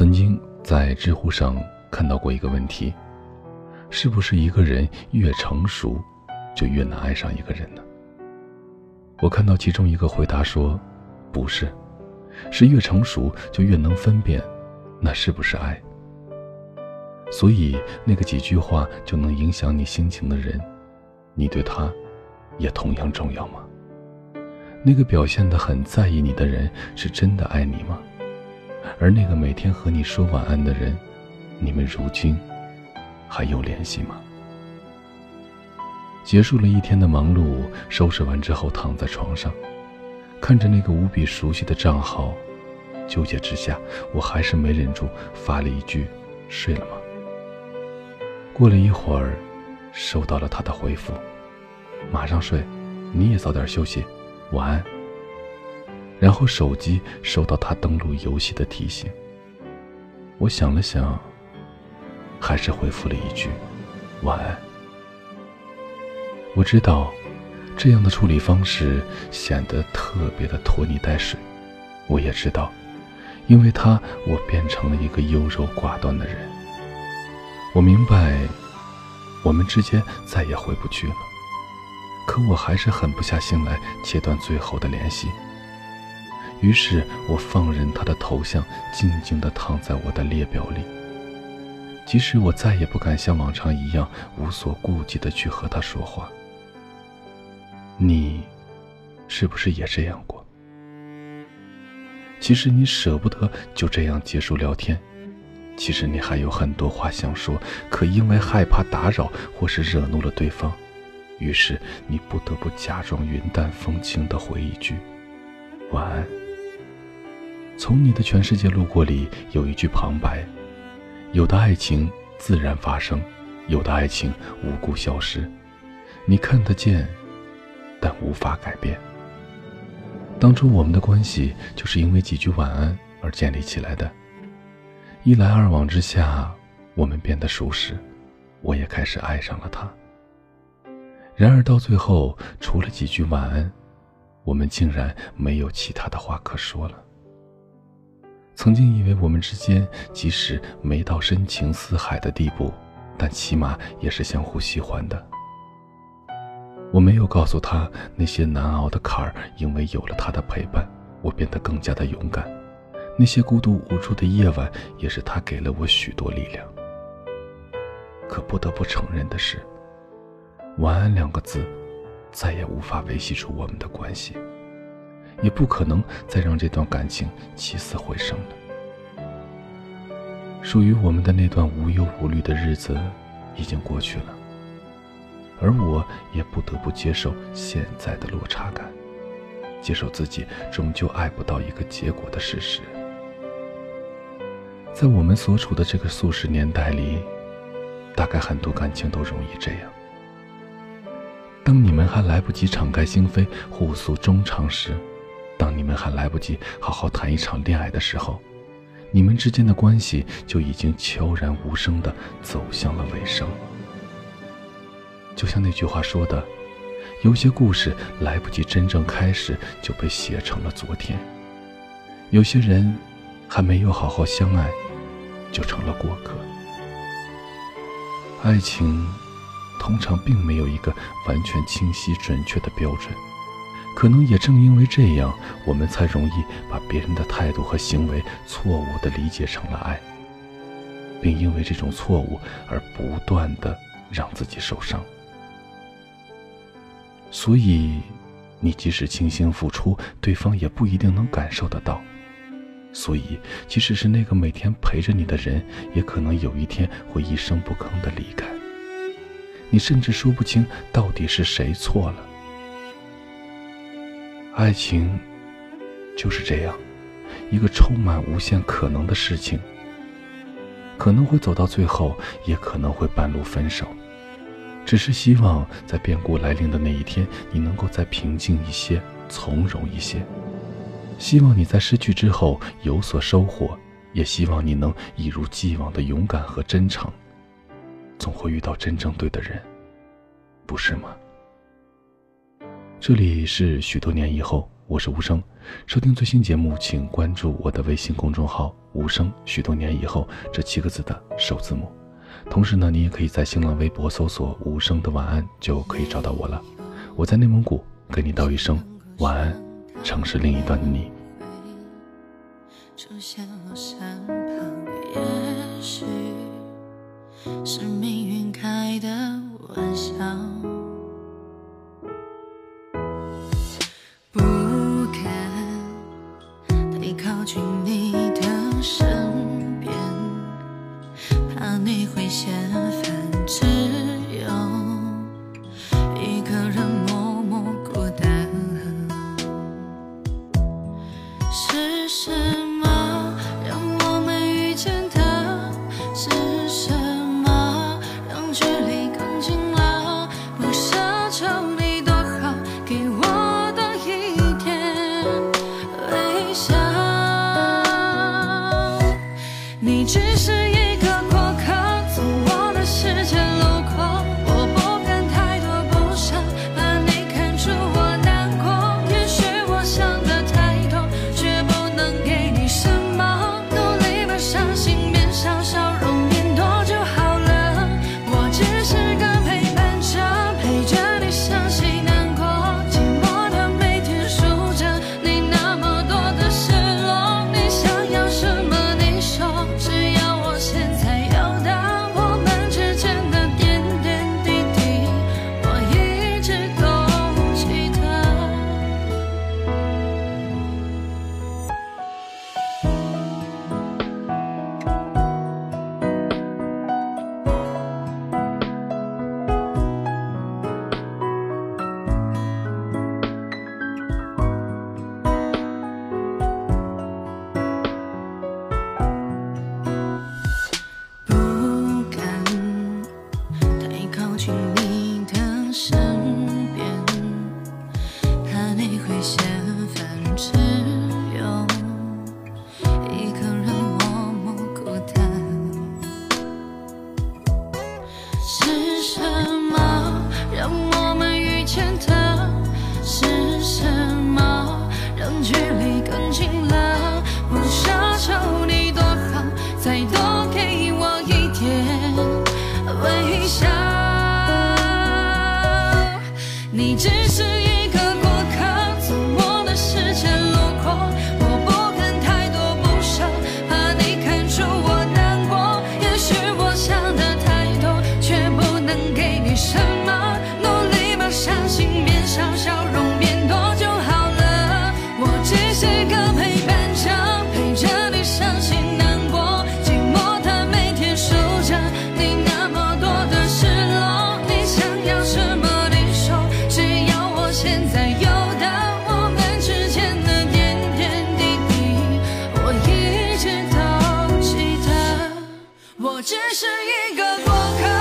曾经在知乎上看到过一个问题：是不是一个人越成熟，就越难爱上一个人呢？我看到其中一个回答说：“不是，是越成熟就越能分辨，那是不是爱。”所以那个几句话就能影响你心情的人，你对他，也同样重要吗？那个表现的很在意你的人，是真的爱你吗？而那个每天和你说晚安的人，你们如今还有联系吗？结束了一天的忙碌，收拾完之后躺在床上，看着那个无比熟悉的账号，纠结之下，我还是没忍住发了一句：“睡了吗？”过了一会儿，收到了他的回复：“马上睡，你也早点休息，晚安。”然后手机收到他登录游戏的提醒。我想了想，还是回复了一句：“晚安。”我知道，这样的处理方式显得特别的拖泥带水。我也知道，因为他，我变成了一个优柔寡断的人。我明白，我们之间再也回不去了。可我还是狠不下心来切断最后的联系。于是我放任他的头像静静地躺在我的列表里，即使我再也不敢像往常一样无所顾忌地去和他说话。你，是不是也这样过？其实你舍不得就这样结束聊天，其实你还有很多话想说，可因为害怕打扰或是惹怒了对方，于是你不得不假装云淡风轻地回一句：“晚安。”从你的全世界路过里有一句旁白：有的爱情自然发生，有的爱情无故消失。你看得见，但无法改变。当初我们的关系就是因为几句晚安而建立起来的。一来二往之下，我们变得熟识，我也开始爱上了他。然而到最后，除了几句晚安，我们竟然没有其他的话可说了。曾经以为我们之间即使没到深情似海的地步，但起码也是相互喜欢的。我没有告诉他那些难熬的坎儿，因为有了他的陪伴，我变得更加的勇敢。那些孤独无助的夜晚，也是他给了我许多力量。可不得不承认的是，晚安两个字，再也无法维系住我们的关系。也不可能再让这段感情起死回生了。属于我们的那段无忧无虑的日子已经过去了，而我也不得不接受现在的落差感，接受自己终究爱不到一个结果的事实。在我们所处的这个速食年代里，大概很多感情都容易这样。当你们还来不及敞开心扉，互诉衷肠时，当你们还来不及好好谈一场恋爱的时候，你们之间的关系就已经悄然无声地走向了尾声。就像那句话说的，有些故事来不及真正开始就被写成了昨天；有些人还没有好好相爱，就成了过客。爱情通常并没有一个完全清晰准确的标准。可能也正因为这样，我们才容易把别人的态度和行为错误地理解成了爱，并因为这种错误而不断地让自己受伤。所以，你即使倾心付出，对方也不一定能感受得到。所以，即使是那个每天陪着你的人，也可能有一天会一声不吭地离开。你甚至说不清到底是谁错了。爱情就是这样，一个充满无限可能的事情，可能会走到最后，也可能会半路分手。只是希望在变故来临的那一天，你能够再平静一些，从容一些。希望你在失去之后有所收获，也希望你能一如既往的勇敢和真诚。总会遇到真正对的人，不是吗？这里是许多年以后，我是无声。收听最新节目，请关注我的微信公众号“无声”。许多年以后，这七个字的首字母。同时呢，你也可以在新浪微博搜索“无声的晚安”，就可以找到我了。我在内蒙古，给你道一声晚安，城市另一端的你。出现了山。也许是命运开的玩笑。ancient time. 我只是一个过客。